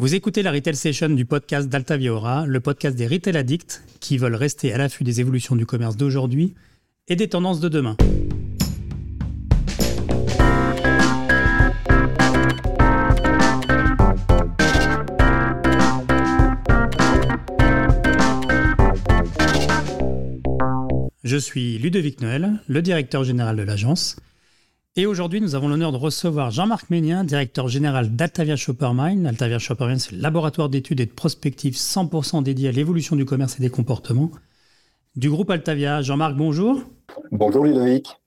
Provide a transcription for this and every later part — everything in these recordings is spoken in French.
Vous écoutez la Retail Session du podcast d'Altavia Aura, le podcast des retail addicts qui veulent rester à l'affût des évolutions du commerce d'aujourd'hui et des tendances de demain. Je suis Ludovic Noël, le directeur général de l'agence. Et aujourd'hui, nous avons l'honneur de recevoir Jean-Marc Ménien, directeur général d'Altavia Shoppermind. Altavia Shoppermind, c'est le laboratoire d'études et de prospective 100% dédié à l'évolution du commerce et des comportements du groupe Altavia. Jean-Marc, bonjour. Bonjour Ludovic.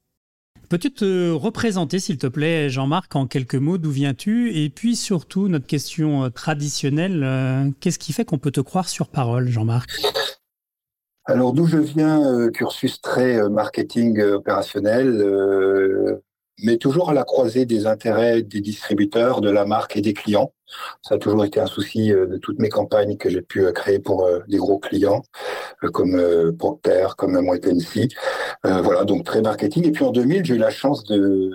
Peux-tu te représenter, s'il te plaît, Jean-Marc, en quelques mots, d'où viens-tu? Et puis surtout, notre question euh, traditionnelle, euh, qu'est-ce qui fait qu'on peut te croire sur parole, Jean-Marc? Alors d'où je viens, euh, cursus très marketing opérationnel, mais toujours à la croisée des intérêts des distributeurs, de la marque et des clients. Ça a toujours été un souci euh, de toutes mes campagnes que j'ai pu euh, créer pour euh, des gros clients, comme Procter, comme Moetensi. Voilà, donc très marketing. Et puis en 2000, j'ai eu la chance de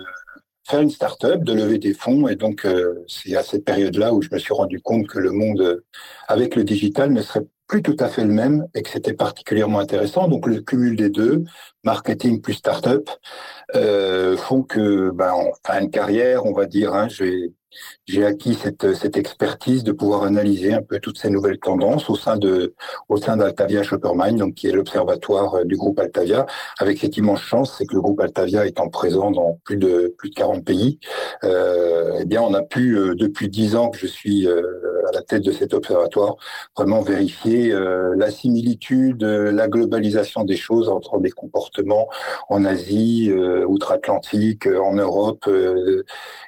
faire une start-up, de lever des fonds. Et donc, c'est à cette période-là où je me suis rendu compte que le monde avec le digital ne serait plus tout à fait le même et que c'était particulièrement intéressant. Donc le cumul des deux, marketing plus start-up, euh, font que ben, en fin de carrière, on va dire, hein, j'ai j'ai acquis cette, expertise de pouvoir analyser un peu toutes ces nouvelles tendances au sein de au sein d'Altavia Shoppermind, donc qui est l'observatoire euh, du groupe Altavia. Avec cette immense chance, c'est que le groupe Altavia étant présent dans plus de plus de 40 pays, euh, eh bien on a pu euh, depuis dix ans que je suis à la tête de cet observatoire vraiment vérifier la similitude, la globalisation des choses entre des comportements en Asie, outre-Atlantique, en Europe,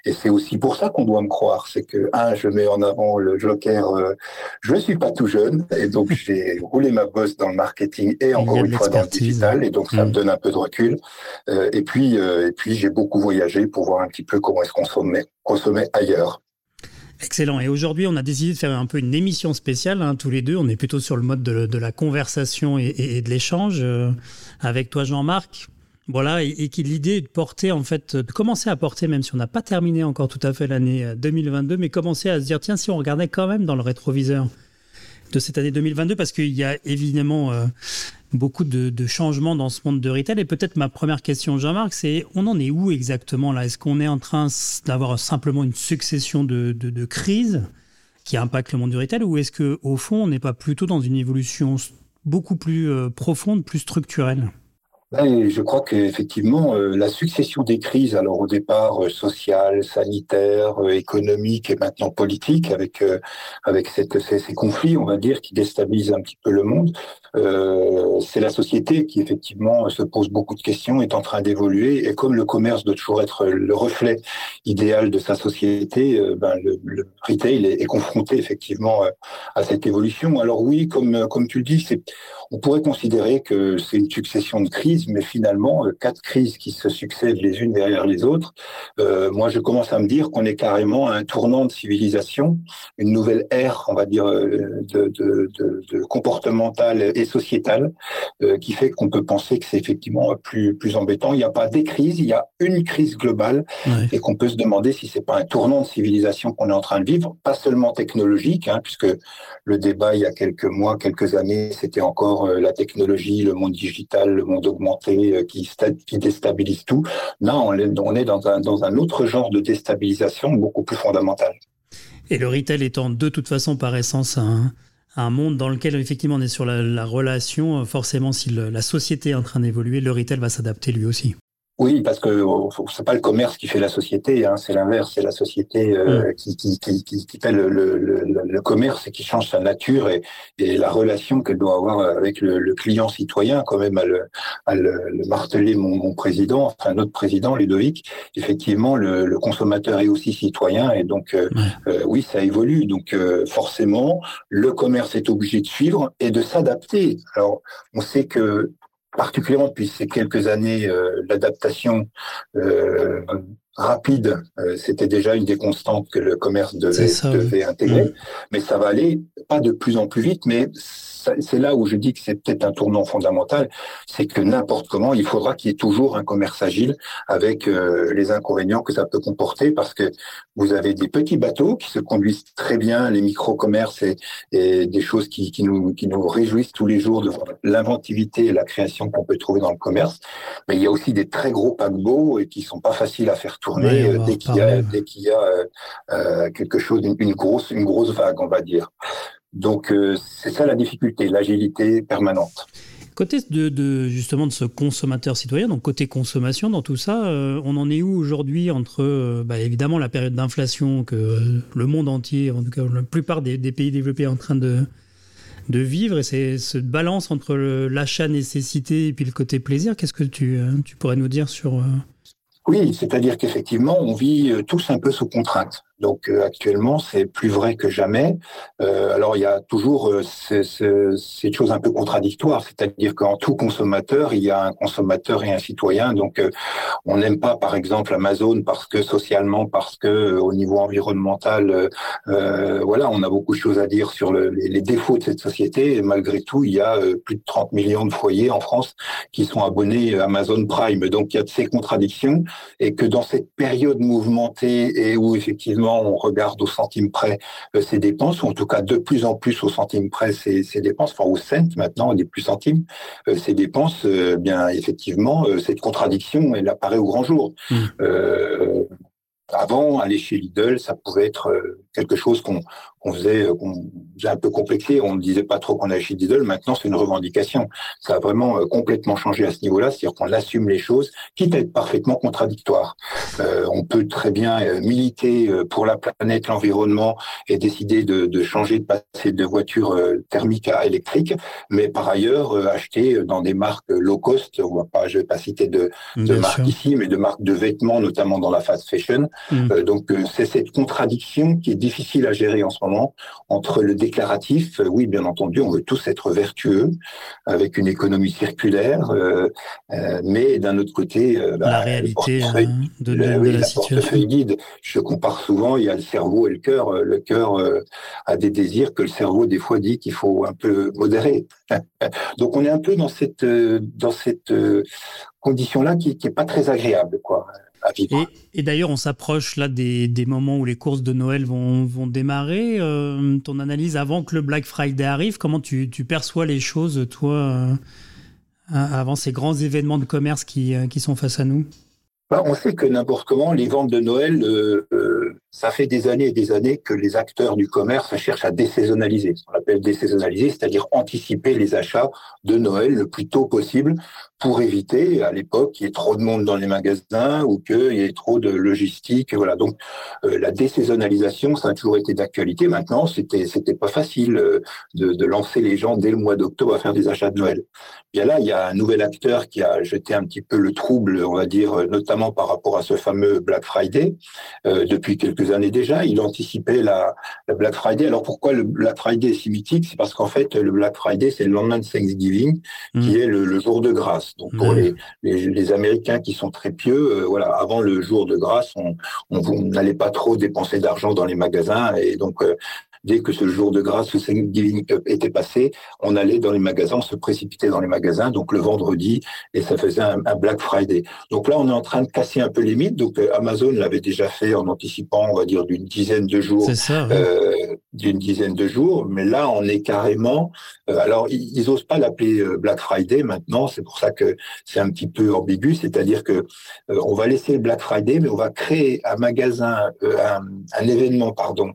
et c'est aussi pour ça qu'on doit me croire, c'est que, un, je mets en avant le joker, euh, je ne suis pas tout jeune, et donc j'ai roulé ma bosse dans le marketing et encore une fois dans le digital, et donc ça me mm. donne un peu de recul. Euh, et puis, euh, et puis j'ai beaucoup voyagé pour voir un petit peu comment est-ce qu'on consommait, ailleurs. Excellent. Et aujourd'hui, on a décidé de faire un peu une émission spéciale, hein, tous les deux. On est plutôt sur le mode de, la conversation et, et de l'échange. avec toi, Jean-Marc, voilà, et, et l'idée est de porter, en fait, de commencer à porter, même si on n'a pas terminé encore tout à fait l'année 2022, euh, mais commencer à se dire, tiens, si on regardait quand même dans le rétroviseur de cette année 2022, parce qu'il y a évidemment euh, beaucoup de, changements dans ce monde de retail. Et peut-être ma première question, Jean-Marc, c'est on en est où exactement là? Est-ce qu'on est en train d'avoir simplement une succession de, de crises qui impactent le monde du retail, ou est-ce qu'au fond, on n'est pas plutôt dans une évolution beaucoup plus euh, profonde, plus structurelle? Je crois qu'effectivement, euh, la succession des crises, alors au départ euh, sociales, sanitaires, euh, économiques et maintenant politiques, avec avec cette, ces, conflits, on va dire, qui déstabilisent un petit peu le monde, c'est la société qui effectivement se pose beaucoup de questions, est en train d'évoluer, et comme le commerce doit toujours être le reflet idéal de sa société, ben, le, le, retail est, est, confronté effectivement à cette évolution. Alors oui, comme comme tu le dis, c'est on pourrait considérer que c'est une succession de crises, mais finalement, euh, quatre crises qui se succèdent les unes derrière les autres. Euh, moi, je commence à me dire qu'on est carrément à un tournant de civilisation, une nouvelle ère, on va dire, euh, de, de, de, de comportementale et sociétale, euh, qui fait qu'on peut penser que c'est effectivement plus, plus embêtant. Il n'y a pas des crises, il y a une crise globale, et qu'on peut se demander si c'est pas un tournant de civilisation qu'on est en train de vivre, pas seulement technologique, hein, puisque le débat il y a quelques mois, quelques années, c'était encore euh, la technologie, le monde digital, le monde augmenté euh, qui, déstabilise tout. Non, on est, dans, un, autre genre de déstabilisation beaucoup plus fondamentale. Et le retail étant de toute façon par essence un, monde dans lequel effectivement on est sur la, la relation, forcément si la société est en train d'évoluer, le retail va s'adapter lui aussi. Oui, parce que oh, c'est pas le commerce qui fait la société, hein, c'est l'inverse, c'est la société euh, mm. qui, qui, qui, qui, fait le, le, le, commerce et qui change sa nature et, et la relation qu'elle doit avoir avec le, client citoyen, quand même à le, à le, marteler mon, mon, président, enfin notre président Ludovic. Effectivement, le, consommateur est aussi citoyen et donc euh, euh, oui, ça évolue. Donc forcément, le commerce est obligé de suivre et de s'adapter. Alors, on sait que particulièrement depuis ces quelques années, euh, l'adaptation euh, rapide, c'était déjà une des constantes que le commerce devait, intégrer, mmh. mais ça va aller pas de plus en plus vite, mais c'est là où je dis que c'est peut-être un tournant fondamental, c'est que n'importe comment, il faudra qu'il y ait toujours un commerce agile avec euh, les inconvénients que ça peut comporter, parce que vous avez des petits bateaux qui se conduisent très bien, les micro-commerces et, des choses qui, nous, qui nous réjouissent tous les jours de l'inventivité et la création qu'on peut trouver dans le commerce. Mais il y a aussi des très gros paquebots et qui sont pas faciles à faire tourner euh, dès qu'il y a, dès qu'il y a euh, quelque chose, une, grosse, une grosse vague, on va dire. Donc euh, c'est ça la difficulté, l'agilité permanente. Côté de, justement de ce consommateur citoyen, donc côté consommation dans tout ça, euh, on en est où aujourd'hui entre euh, bah, évidemment la période d'inflation que le monde entier, en tout cas la plupart des, pays développés est en train de, de vivre? Et c'est cette balance entre l'achat nécessité et puis le côté plaisir. Qu'est-ce que tu, tu pourrais nous dire sur... Oui, c'est-à-dire qu'effectivement, on vit tous un peu sous contrainte. Donc euh, actuellement, c'est plus vrai que jamais. Euh, alors il y a toujours euh, ces, choses un peu contradictoires, c'est-à-dire qu'en tout consommateur, il y a un consommateur et un citoyen. Donc on n'aime pas, par exemple, Amazon parce que socialement, parce que au niveau environnemental, voilà, on a beaucoup de choses à dire sur les, défauts de cette société. Et malgré tout, il y a plus de 30 millions de foyers en France qui sont abonnés à Amazon Prime. Donc il y a de ces contradictions et que dans cette période mouvementée et où effectivement on regarde au centime près euh, ses dépenses, ou en tout cas de plus en plus au centime près ses, dépenses, enfin au cent maintenant, on n'est plus centimes, euh, ses dépenses, euh, bien effectivement, cette contradiction, elle apparaît au grand jour. Mmh. avant, aller chez Lidl, ça pouvait être quelque chose qu'on qu'on faisait, euh, qu'on faisait un peu complexé. On ne disait pas trop qu'on a chez Lidl. Maintenant, c'est une revendication. Ça a vraiment euh, complètement changé à ce niveau-là, c'est-à-dire qu'on assume les choses, quitte à être parfaitement contradictoire. Euh, on peut très bien euh, militer pour la planète, l'environnement et décider de, de, changer de passer de voitures thermiques à électriques, mais par ailleurs acheter dans des marques low cost. On va pas, je vais pas citer de, de marques ici, mais de marques de vêtements, notamment dans la fast fashion. Mmh. donc c'est cette contradiction qui est difficile à gérer en ce moment entre le déclaratif, euh, oui, bien entendu, on veut tous être vertueux avec une économie circulaire, euh, euh, mais d'un autre côté, bah, la réalité hein, de, la, situation. guide. Je compare souvent, il y a le cerveau et le cœur. Le cœur a des désirs que le cerveau des fois dit qu'il faut un peu modérer. Donc on est un peu dans cette dans cette condition-là qui, qui est pas très agréable, quoi. Et, d'ailleurs, on s'approche là des, des, moments où les courses de Noël vont, vont démarrer. Euh, ton analyse avant que le Black Friday arrive, comment tu, tu perçois les choses, toi, euh, avant ces grands événements de commerce qui, euh, qui sont face à nous? Bah, On sait que n'importe comment, les ventes de Noël, ça fait des années et des années que les acteurs du commerce cherchent à désaisonnaliser. On l'appelle désaisonnaliser, c'est-à-dire anticiper les achats de Noël le plus tôt possible pour éviter à l'époque qu'il y ait trop de monde dans les magasins ou qu'il y ait trop de logistique. Voilà. Donc euh, la désaisonnalisation, ça a toujours été d'actualité. Maintenant, c'était c'était pas facile euh, de, de, lancer les gens dès le mois d'octobre à faire des achats de Noël. Bien là, il y a un nouvel acteur qui a jeté un petit peu le trouble, on va dire, notamment par rapport à ce fameux Black Friday. Euh, depuis quelques années déjà, il anticipait la, la, Black Friday. Alors pourquoi le Black Friday est si mythique? C'est parce qu'en fait, le Black Friday, c'est le lendemain de Thanksgiving, qui mmh. est le, le jour de grâce. Donc pour les, les, Américains qui sont très pieux, euh, voilà, avant le jour de grâce, on, on, n'allait pas trop dépenser d'argent dans les magasins et donc euh, dès que ce jour de grâce, ce Thanksgiving était passé, on allait dans les magasins, on se précipitait dans les magasins, donc le vendredi, et ça faisait un, Black Friday. Donc là, on est en train de casser un peu les mythes. Donc euh, Amazon l'avait déjà fait en anticipant, on va dire, d'une dizaine de jours, euh, d'une dizaine de jours. Mais là, on est carrément. Euh, alors, ils, n'osent pas l'appeler Black Friday maintenant. C'est pour ça que c'est un petit peu ambigu. C'est-à-dire que on va laisser le Black Friday, mais on va créer un magasin, un, un, événement, pardon,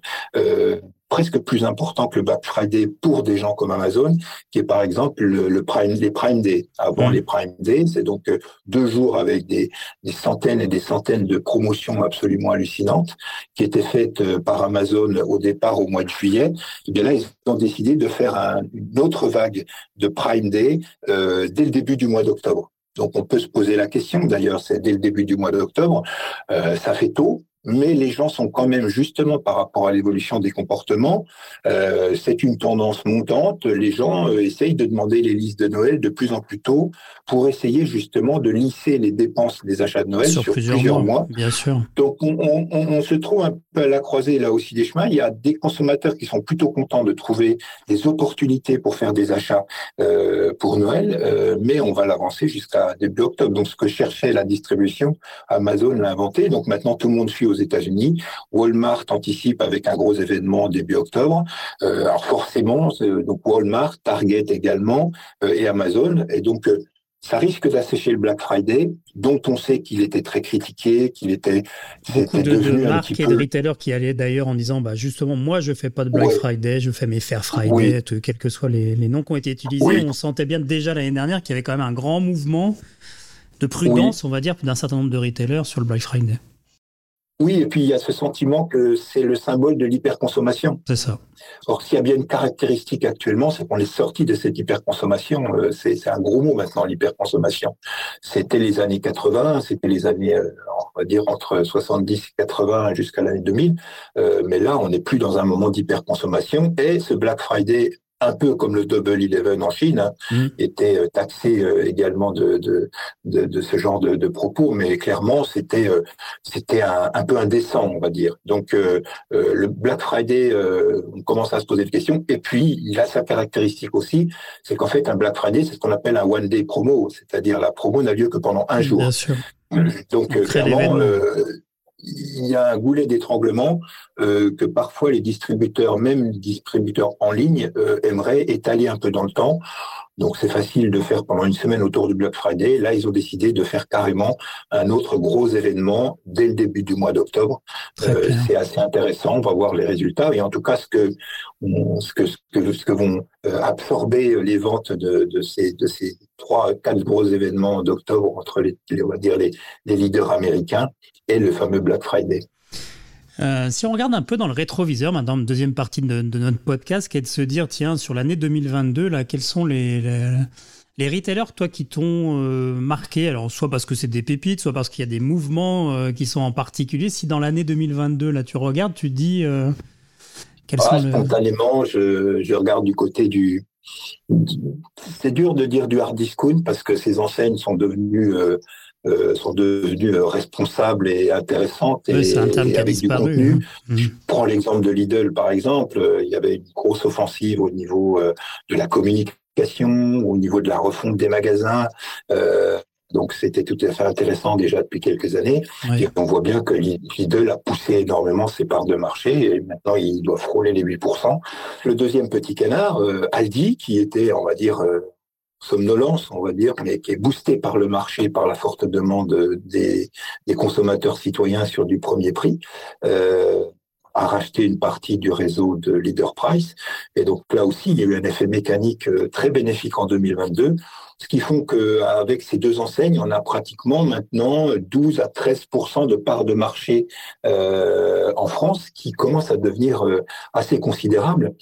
presque plus important que le Black Friday pour des gens comme Amazon, qui est par exemple le, Prime, les Prime Day. Avant les Prime Day, c'est donc euh, deux jours avec des, centaines et des centaines de promotions absolument hallucinantes qui étaient faites euh, par Amazon au départ au mois de juillet. Et eh bien là, ils ont décidé de faire une autre vague de Prime Day euh, dès le début du mois d'octobre. Donc on peut se poser la question, d'ailleurs, c'est dès le début du mois d'octobre, ça fait tôt, mais les gens sont quand même justement par rapport à l'évolution des comportements, euh, c'est une tendance montante. Les gens euh, essayent de demander les listes de Noël de plus en plus tôt pour essayer justement de lisser les dépenses des achats de Noël sur, plusieurs, mois, Bien sûr. Donc on, on, on, se trouve un peu à la croisée là aussi des chemins. Il y a des consommateurs qui sont plutôt contents de trouver des opportunités pour faire des achats euh, pour Noël, euh, mais on va l'avancer jusqu'à début octobre. Donc ce que cherchait la distribution, Amazon l'a inventé. Donc maintenant tout le monde suit aux États-Unis. Walmart anticipe avec un gros événement début octobre. Euh, alors forcément, donc Walmart, Target également euh, et Amazon. Et donc euh, ça risque d'assécher le Black Friday, dont on sait qu'il était très critiqué, qu'il était beaucoup de, de marques et de retailers qui allaient d'ailleurs en disant bah justement moi je fais pas de Black Friday, je fais mes Fair Friday, quels que soient les, noms qui ont été utilisés. On sentait bien déjà l'année dernière qu'il y avait quand même un grand mouvement de prudence, on va dire, d'un certain nombre de retailers sur le Black Friday. Oui, et puis il y a ce sentiment que c'est le symbole de l'hyperconsommation. C'est ça. Or, s'il y a bien une caractéristique actuellement, c'est qu'on est sorti de cette hyperconsommation. Euh, c'est un gros mot maintenant, l'hyperconsommation. C'était les années 80, c'était les années, euh, on va dire, entre 70 et 80 jusqu'à l'année 2000. Euh, mais là, on n'est plus dans un moment d'hyperconsommation. Et ce Black Friday un peu comme le Double Eleven en Chine, hein, mm. était euh, taxé euh, également de, de, de, ce genre de, de, propos, mais clairement c'était euh, c'était un, un, peu indécent, on va dire. Donc le Black Friday, on commence à se poser des questions, et puis il a sa caractéristique aussi, c'est qu'en fait un Black Friday, c'est ce qu'on appelle un one day promo, c'est-à-dire la promo n'a lieu que pendant un jour. Bien sûr. Donc clairement il y a un goulet d'étranglement euh, que parfois les distributeurs, même les distributeurs en ligne, euh, aimeraient étaler un peu dans le temps. Donc c'est facile de faire pendant une semaine autour du Black Friday. Là, ils ont décidé de faire carrément un autre gros événement dès le début du mois d'octobre. Euh, c'est assez intéressant. On va voir les résultats. Et en tout cas, ce que ce que ce que, ce que vont euh, absorber les ventes de, de, ces de ces trois quatre gros événements d'octobre entre les, on va dire les, les leaders américains et le fameux Black Friday. Euh, si on regarde un peu dans le rétroviseur, maintenant, deuxième partie de, notre podcast, qui est de se dire, tiens, sur l'année 2022, là, quels sont les, les, retailers, toi, qui t'ont euh, marqué? Alors, soit parce que c'est des pépites, soit parce qu'il y a des mouvements euh, qui sont en particulier. Si dans l'année 2022, là, tu regardes, tu dis. quels ah, sont spontanément, je, je, regarde du côté du. C'est dur de dire du hard discount parce que ces enseignes sont devenues euh, sont devenues euh, responsables et intéressantes et, avec du contenu. Hein. Mmh. Je prends l'exemple de Lidl, par exemple. Euh, il y avait une grosse offensive au niveau de la communication, au niveau de la refonte des magasins. Donc c'était tout à fait intéressant déjà depuis quelques années. Et on voit bien que Lidl a poussé énormément ses parts de marché et maintenant il doit frôler les 8%. Le deuxième petit canard, Aldi, qui était, on va dire, somnolence, on va dire, mais qui est boostée par le marché, par la forte demande des, consommateurs citoyens sur du premier prix, euh, a racheté une partie du réseau de Leader Price. Et donc là aussi, il y a eu un effet mécanique euh, très bénéfique en 2022 ce qui font qu'avec ces deux enseignes, on a pratiquement maintenant 12 à 13% de parts de marché euh, en France, qui commence à devenir euh, assez considérable.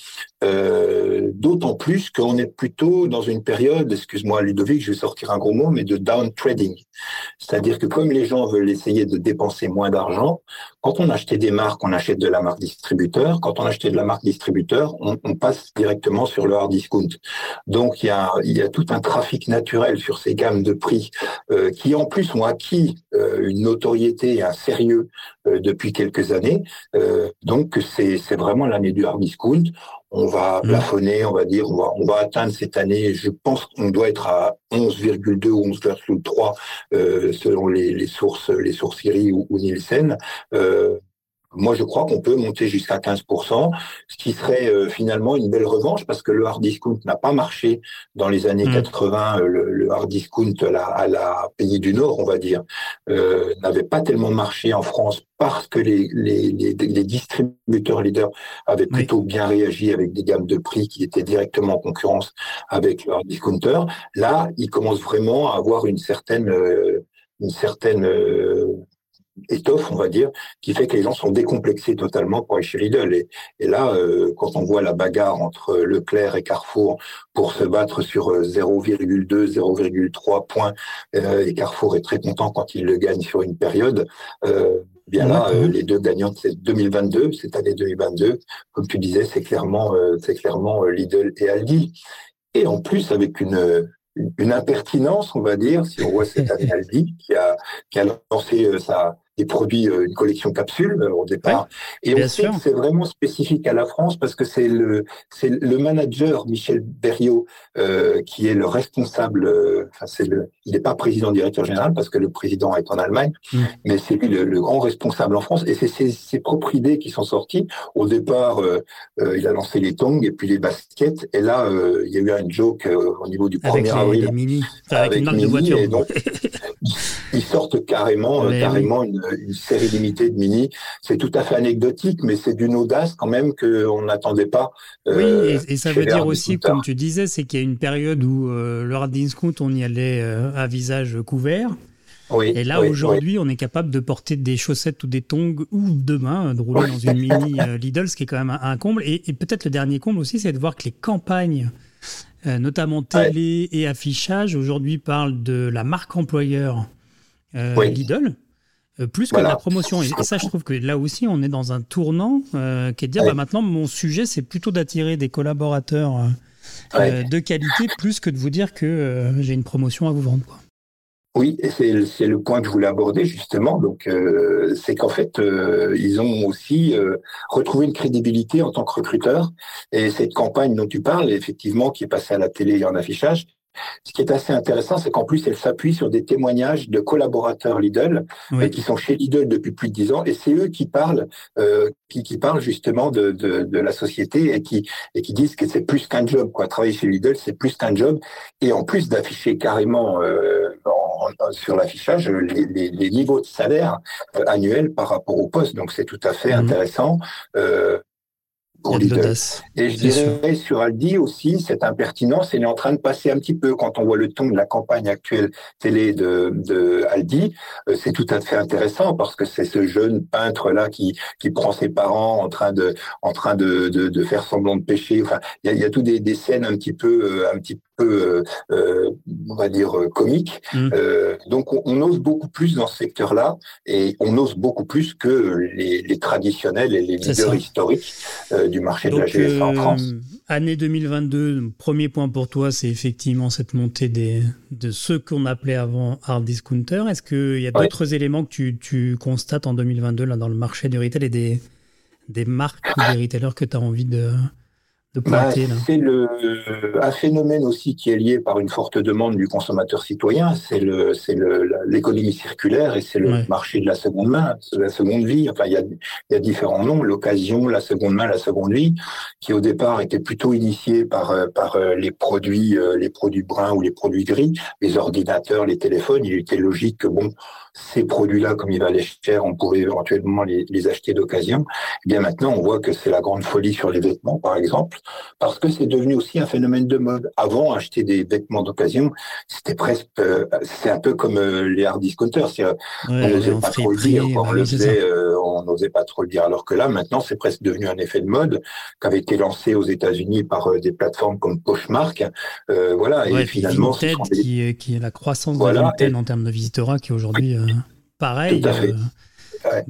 Euh, D'autant plus qu'on est plutôt dans une période, excuse-moi Ludovic, je vais sortir un gros mot, mais de down trading. C'est-à-dire que comme les gens veulent essayer de dépenser moins d'argent, quand on achetait des marques, on achète de la marque distributeur. Quand on achetait de la marque distributeur, on, passe directement sur le hard discount. Donc il y a tout un trafic naturel sur ces gammes de prix euh, qui en plus ont acquis euh, une notoriété et un sérieux euh, depuis quelques années. donc c'est vraiment l'année du hard discount. On va mmh. plafonner, on va dire, on va, on va atteindre cette année, je pense qu'on doit être à 11,2 ou 11,3 selon les, les, sources, les sources Siri ou, ou Nielsen. Moi, je crois qu'on peut monter jusqu'à 15%, ce qui serait euh, finalement une belle revanche parce que le hard discount n'a pas marché dans les années 80. Mmh. Euh, le, hard discount à la, pays du Nord, on va dire, euh, n'avait pas tellement marché en France parce que les, les, les, distributeurs leaders avaient plutôt bien réagi avec des gammes de prix qui étaient directement en concurrence avec leurs discounters. Là, ils commencent vraiment à avoir une certaine une certaine étoffe, on va dire, qui fait que les gens sont décomplexés totalement pour aller chez Lidl. Et, et là, euh, quand on voit la bagarre entre Leclerc et Carrefour pour se battre sur 0,2, euh, 0,3 points, euh, et Carrefour est très content quand il le gagne sur une période, bien là, les deux gagnantes, c'est 2022, cette année 2022. Comme tu disais, c'est clairement, c'est clairement Lidl et Aldi. Et en plus, avec une, une impertinence, on va dire, si on voit cette année Aldi, qui a, qui a lancé sa, des produits, euh, une collection capsule euh, au départ. et on sait que c'est vraiment spécifique à la France parce que c'est le, c'est le manager Michel Berriot euh, qui est le responsable. Euh, enfin, c'est le, il n'est pas président directeur général parce que le président est en Allemagne, mm. mais c'est lui le, grand responsable en France. Et c'est ses, ses, propres idées qui sont sorties. Au départ, euh, il a lancé les tongs et puis les baskets. Et là, il y a eu un joke au niveau du 1er avril. mini, avec, une marque de voiture. Et donc, ils sortent carrément, carrément une, une, série limitée de mini. C'est tout à fait anecdotique, mais c'est d'une audace quand même qu'on n'attendait pas. Euh, oui, et, ça veut dire aussi, comme tu disais, c'est qu'il y a une période où euh, le hard discount, on y allait euh, à visage couvert. Oui, et là, aujourd'hui, on est capable de porter des chaussettes ou des tongs ou demain de rouler dans une mini Lidl, ce qui est quand même un, comble. Et, peut-être le dernier comble aussi, c'est de voir que les campagnes, notamment télé et affichage, aujourd'hui parlent de la marque employeur Lidl. Euh, plus que la promotion. Et, ça, je trouve que là aussi, on est dans un tournant euh, qui est de dire, bah, maintenant, mon sujet, c'est plutôt d'attirer des collaborateurs euh, de qualité, plus que de vous dire que j'ai une promotion à vous vendre. Quoi. Oui, c'est le point que je voulais aborder justement. Donc, c'est qu'en fait, ils ont aussi retrouvé une crédibilité en tant que recruteur. Et cette campagne dont tu parles, effectivement, qui est passée à la télé et en affichage, ce qui est assez intéressant, c'est qu'en plus, elle s'appuie sur des témoignages de collaborateurs Lidl euh, qui sont chez Lidl depuis plus de dix ans, et c'est eux qui parlent, euh, qui, qui, parlent justement de, de, de, la société et qui et qui disent que c'est plus qu'un job. Quoi, travailler chez Lidl, c'est plus qu'un job, et en plus d'afficher carrément euh, sur l'affichage les, les, les, niveaux de salaire annuels par rapport au poste. Donc c'est tout à fait mmh. intéressant. Euh, et je dirais sur Aldi aussi, cette impertinence, elle est en train de passer un petit peu quand on voit le ton de la campagne actuelle télé de, de Aldi. Euh, c'est tout à fait intéressant parce que c'est ce jeune peintre là qui qui prend ses parents en train de en train de de, de faire semblant de pêcher. Enfin, il y a, y a tout des, des scènes un petit peu euh, un petit peu, euh, on va dire, comique. Mmh. Euh, donc, on, on, ose beaucoup plus dans ce secteur-là et on ose beaucoup plus que les, les traditionnels et les leaders historiques euh, du marché de la GSA en France. Année 2022, premier point pour toi, c'est effectivement cette montée des, de ceux qu'on appelait avant hard discounter. Est-ce qu'il y a d'autres éléments que tu, tu, constates en 2022 là, dans le marché du retail et des, des marques ou des retailers que tu as envie de, bah, c'est le un phénomène aussi qui est lié par une forte demande du consommateur citoyen. C'est le c'est l'économie circulaire et c'est le marché de la seconde main, de la seconde vie. Enfin, il y a il y a différents noms l'occasion, la seconde main, la seconde vie, qui au départ était plutôt initié par euh, par euh, les produits euh, les produits bruns ou les produits gris, les ordinateurs, les téléphones. Il était logique que bon ces produits-là, comme ils valaient cher, on pouvait éventuellement les, les acheter d'occasion. Eh bien maintenant, on voit que c'est la grande folie sur les vêtements, par exemple parce que c'est devenu aussi un phénomène de mode. Avant, acheter des vêtements d'occasion, c'était presque, euh, c'est un peu comme euh, les hard discounters. on n'osait pas trop le dire, on euh, on n'osait pas trop le dire. Alors que là, maintenant, c'est presque devenu un effet de mode qui été lancé aux États-Unis par des plateformes comme Poshmark. voilà, et finalement, Vinted, qui, qui, est la croissance de Vinted en termes de visiteurs, qui aujourd'hui, pareil. Tout à fait.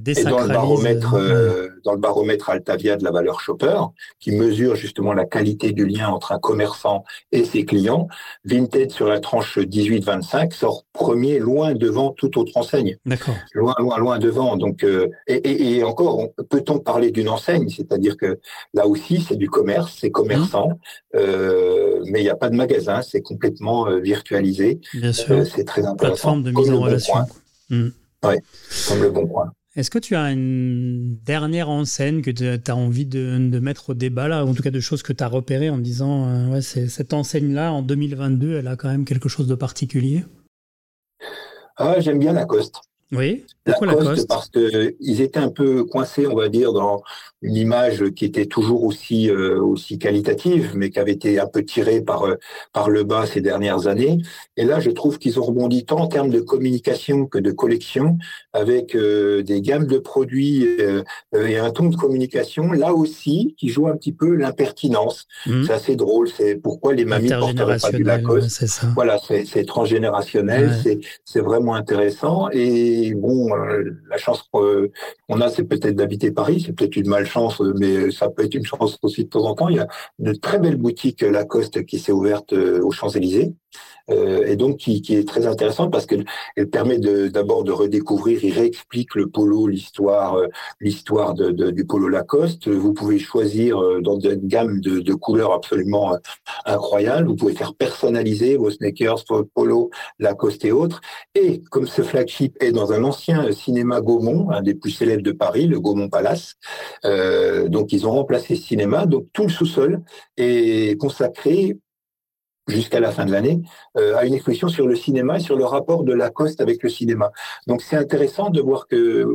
Et dans le baromètre, euh, dans le baromètre Altavia de la valeur shopper, qui mesure justement la qualité du lien entre un commerçant et ses clients, Vinted sur la tranche 18-25 sort premier, loin devant toute autre enseigne. D'accord. Loin, loin, loin devant. Donc, euh, et, et, et, encore, peut-on parler d'une enseigne? C'est-à-dire que là aussi, c'est du commerce, c'est commerçant, mmh. euh, mais il n'y a pas de magasin, c'est complètement euh, virtualisé. Bien sûr. c'est très intéressant. Plateforme de mise en relation. Mmh. Oui, comme le bon point. Est-ce que tu as une dernière enseigne que tu as envie de, mettre au débat, là, en tout cas de choses que tu as repérées en disant, euh, ouais, cette enseigne-là, en 2022, elle a quand même quelque chose de particulier? Ah, J'aime bien Lacoste. Oui, pourquoi Lacoste, Parce qu'ils étaient un peu coincés, on va dire, dans une image qui était toujours aussi euh, aussi qualitative, mais qui avait été un peu tirée par euh, par le bas ces dernières années. Et là, je trouve qu'ils ont rebondi tant en termes de communication que de collection, avec euh, des gammes de produits et un ton de communication là aussi qui joue un petit peu l'impertinence. Mmh. C'est assez drôle. C'est pourquoi les mamies porteraient pas du Lacoste. Ça. Voilà, c'est transgénérationnel. C'est c'est vraiment intéressant et Et bon, la chance qu'on a, c'est peut-être d'habiter Paris, c'est peut-être une malchance, mais ça peut être une chance aussi de temps en temps. Il y a une très belle boutique Lacoste qui s'est ouverte aux Champs-Élysées. Euh, et donc qui, qui, est très intéressante parce qu'elle elle permet d'abord de, redécouvrir, il réexplique le polo, l'histoire, euh, l'histoire de, de, du polo Lacoste. Vous pouvez choisir euh, dans une gamme de, de couleurs absolument incroyable. Vous pouvez faire personnaliser vos sneakers, polo Lacoste et autres. Et comme ce flagship est dans un ancien cinéma Gaumont, un des plus célèbres de Paris, le Gaumont Palace, euh, donc ils ont remplacé ce cinéma. Donc tout le sous-sol est consacré jusqu'à la fin de l'année, euh, à une exposition sur le cinéma et sur le rapport de Lacoste avec le cinéma. Donc c'est intéressant de voir que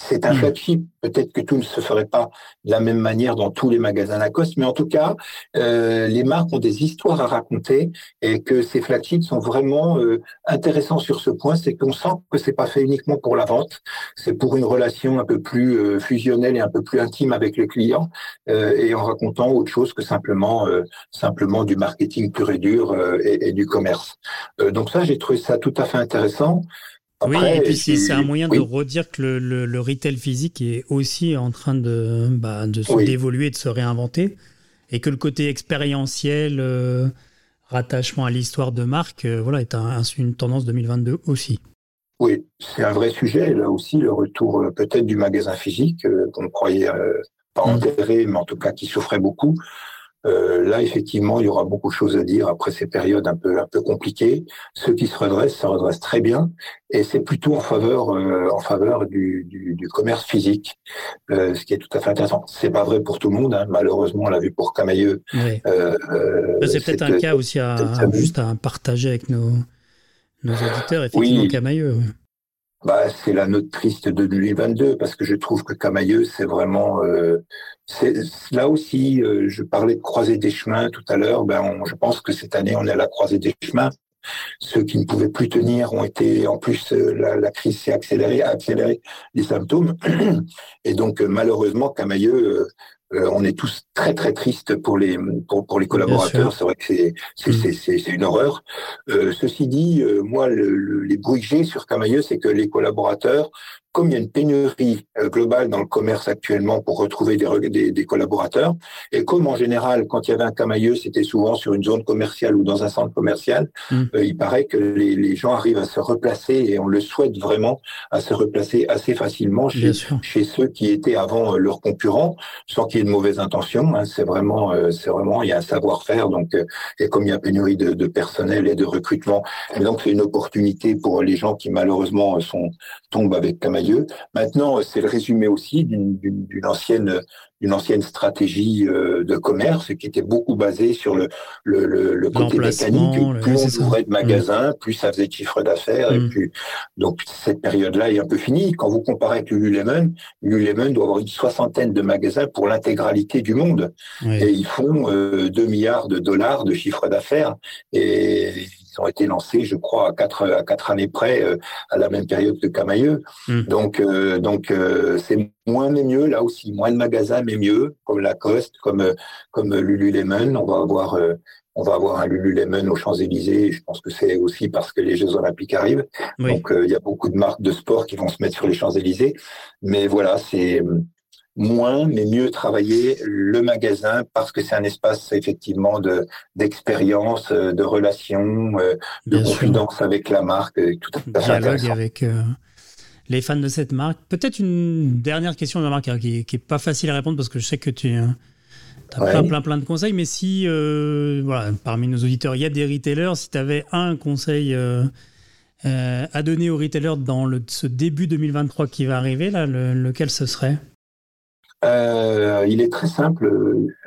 c'est un hmm. flagship. Peut-être que tout ne se ferait pas de la même manière dans tous les magasins Lacoste, mais en tout cas, euh, les marques ont des histoires à raconter et que ces flagships sont vraiment euh, intéressants sur ce point. C'est qu'on sent que c'est pas fait uniquement pour la vente, c'est pour une relation un peu plus euh, fusionnelle et un peu plus intime avec le client et en racontant autre chose que simplement simplement du marketing pur et dur et, et, du commerce. donc ça, j'ai trouvé ça tout à fait intéressant oui, et puis c'est un moyen de redire que le, le, retail physique est aussi en train de, bah, de se d'évoluer, de se réinventer, et que le côté expérientiel, euh, rattachement à l'histoire de marque, euh, voilà, est un, une tendance 2022 aussi. Oui, c'est un vrai sujet. Là aussi, le retour euh, peut-être du magasin physique qu'on croyait pas mm. enterré, mais en tout cas qui souffrait beaucoup. Euh, là, effectivement, il y aura beaucoup de choses à dire après ces périodes un peu un peu compliquées. Ceux qui se redressent, ça redresse très bien, et c'est plutôt en faveur euh, en faveur du, du, du commerce physique, euh, ce qui est tout à fait intéressant. C'est pas vrai pour tout le monde, hein. malheureusement, on l'a vu pour Camailleux. Euh, c'est peut-être un cas aussi à, juste à partager avec nos nos auditeurs, effectivement, oui. Camailleux. Bah, c'est la note triste de 2022 parce que je trouve que Camailleux, c'est vraiment, euh, là aussi. Euh, je parlais de croiser des chemins tout à l'heure. Ben, je pense que cette année, on est à la croisée des chemins. Ceux qui ne pouvaient plus tenir ont été, en plus, euh, la, la, crise s'est accélérée, a accéléré les symptômes. Et donc, malheureusement, Camailleux euh, on est tous très très tristes pour les pour, pour les collaborateurs. C'est vrai que c'est c'est c'est c'est une horreur. Euh, ceci dit, euh, moi le, les bruits que j'ai sur Camailleux, c'est que les collaborateurs comme il y a une pénurie euh, globale dans le commerce actuellement pour retrouver des, des, collaborateurs, et comme en général, quand il y avait un camailleux, c'était souvent sur une zone commerciale ou dans un centre commercial, mm. euh, il paraît que les, les, gens arrivent à se replacer, et on le souhaite vraiment, à se replacer assez facilement chez, chez ceux qui étaient avant euh, leurs concurrents, sans qu'il y ait de mauvaises intentions. Hein, c'est vraiment, c'est vraiment, il y a un savoir-faire, donc, et comme il y a pénurie de, de personnel et de recrutement, et donc c'est une opportunité pour les gens qui malheureusement sont tombent avec camailleux Maintenant, c'est le résumé aussi d'une ancienne stratégie euh, de commerce qui était beaucoup basée sur le, le, le, côté mécanique. Plus on ouvrait de magasins, plus ça faisait de chiffre d'affaires. Et mm. puis, donc, cette période-là est un peu finie. Quand vous comparez avec Lululemon, Lululemon doit avoir une soixantaine de magasins pour l'intégralité du monde. Et ils font euh, 2 milliards de dollars de chiffre d'affaires. Et ont été lancés, je crois, à quatre, à quatre années près, euh, à la même période que Camailleux. Mm. Donc, euh, donc c'est moins mais mieux, là aussi, moins de magasins mais mieux, comme Lacoste, comme, comme Lululemon. On va avoir, euh, on va avoir un Lululemon aux Champs-Élysées. Je pense que c'est aussi parce que les Jeux Olympiques arrivent. Donc, euh, il y a beaucoup de marques de sport qui vont se mettre sur les Champs-Élysées. Mais voilà, c'est moins mais mieux travailler le magasin parce que c'est un espace effectivement de d'expérience, de relation, euh, de confidence avec la marque, tout à fait Dialogue avec les fans de cette marque. Peut-être une dernière question de la marque hein, qui, n'est pas facile à répondre parce que je sais que tu hein, as plein, plein, plein de conseils, mais si, euh, voilà, parmi nos auditeurs, il y a des retailers, si tu avais un conseil euh, euh, à donner aux retailers dans le, ce début 2023 qui va arriver, là, lequel ce serait? Il est très simple.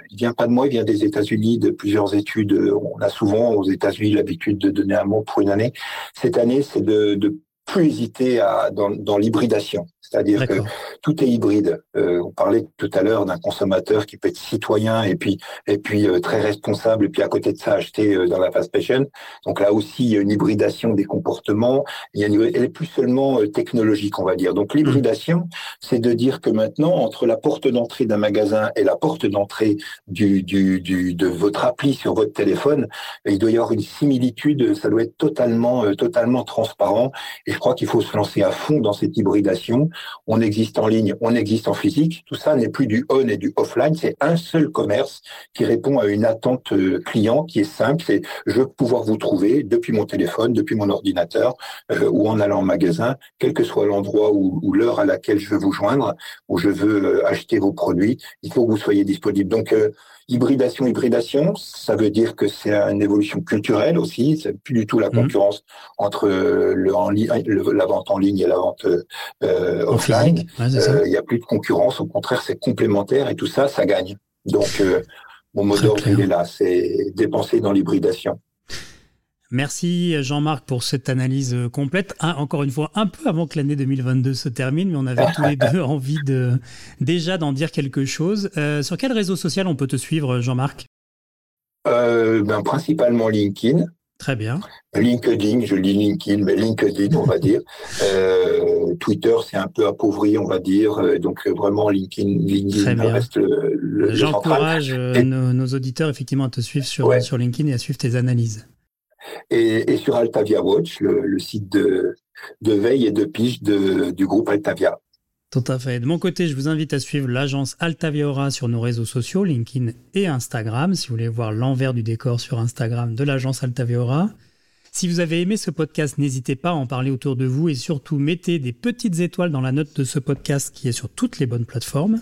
Il vient pas de moi, il vient des États-Unis, de plusieurs études. On a souvent aux États-Unis l'habitude de donner un mot pour une année. Cette année, c'est de, de plus hésiter à, dans, dans l'hybridation. C'est-à-dire que tout est hybride. Euh, on parlait tout à l'heure d'un consommateur qui peut être citoyen et puis et puis euh, très responsable et puis à côté de ça acheter euh, dans la fast fashion. Donc là aussi il y a une hybridation des comportements. Il y a une, elle est plus seulement euh, technologique, on va dire. Donc l'hybridation, mmh. c'est de dire que maintenant entre la porte d'entrée d'un magasin et la porte d'entrée du, du, du, de votre appli sur votre téléphone, il doit y avoir une similitude. Ça doit être totalement totalement transparent. Et je crois qu'il faut se lancer à fond dans cette hybridation. On existe en ligne, on existe en physique. Tout ça n'est plus du on et du offline. C'est un seul commerce qui répond à une attente euh, client qui est simple. C'est je veux pouvoir vous trouver depuis mon téléphone, depuis mon ordinateur euh, ou en allant en magasin, quel que soit l'endroit ou, ou l'heure à laquelle je veux vous joindre, où je veux acheter vos produits. Il faut que vous soyez disponible. Donc, Hybridation, hybridation, ça veut dire que c'est une évolution culturelle aussi. C'est plus du tout la mmh. concurrence entre le, en la vente en ligne et la vente euh, offline. Euh, il n'y a plus de concurrence. Au contraire, c'est complémentaire et tout ça, ça gagne. Donc, euh, mon mot d'ordre, il est là. C'est dépenser dans l'hybridation. Merci Jean-Marc pour cette analyse complète. encore une fois, un peu avant que l'année 2022 se termine, mais on avait tous les deux envie de déjà d'en dire quelque chose. Euh, sur quel réseau social on peut te suivre, Jean-Marc? Euh, ben, Principalement LinkedIn. Très bien. LinkedIn, je lis LinkedIn, mais LinkedIn, on va dire. Twitter, c'est un peu appauvri, on va dire. Donc vraiment, LinkedIn, reste le, J'encourage nos, auditeurs effectivement à te suivre sur, sur LinkedIn et à suivre tes analyses et, sur Altavia Watch, le, site de, veille et de pige du groupe Altavia. Tout à fait. De mon côté, je vous invite à suivre l'agence Altavia Aura sur nos réseaux sociaux, LinkedIn et Instagram, si vous voulez voir l'envers du décor sur Instagram de l'agence Altavia Aura. Si vous avez aimé ce podcast, n'hésitez pas à en parler autour de vous et surtout mettez des petites étoiles dans la note de ce podcast qui est sur toutes les bonnes plateformes.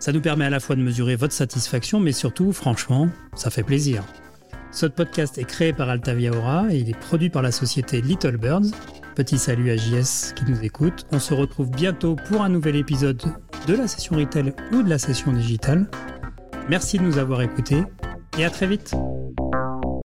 Ça nous permet à la fois de mesurer votre satisfaction, mais surtout, franchement, ça fait plaisir. Ce podcast est créé par Altavia Aura et il est produit par la société Little Birds. Petit salut à JS qui nous écoute. On se retrouve bientôt pour un nouvel épisode de la session retail ou de la session digitale. Merci de nous avoir écoutés et à très vite.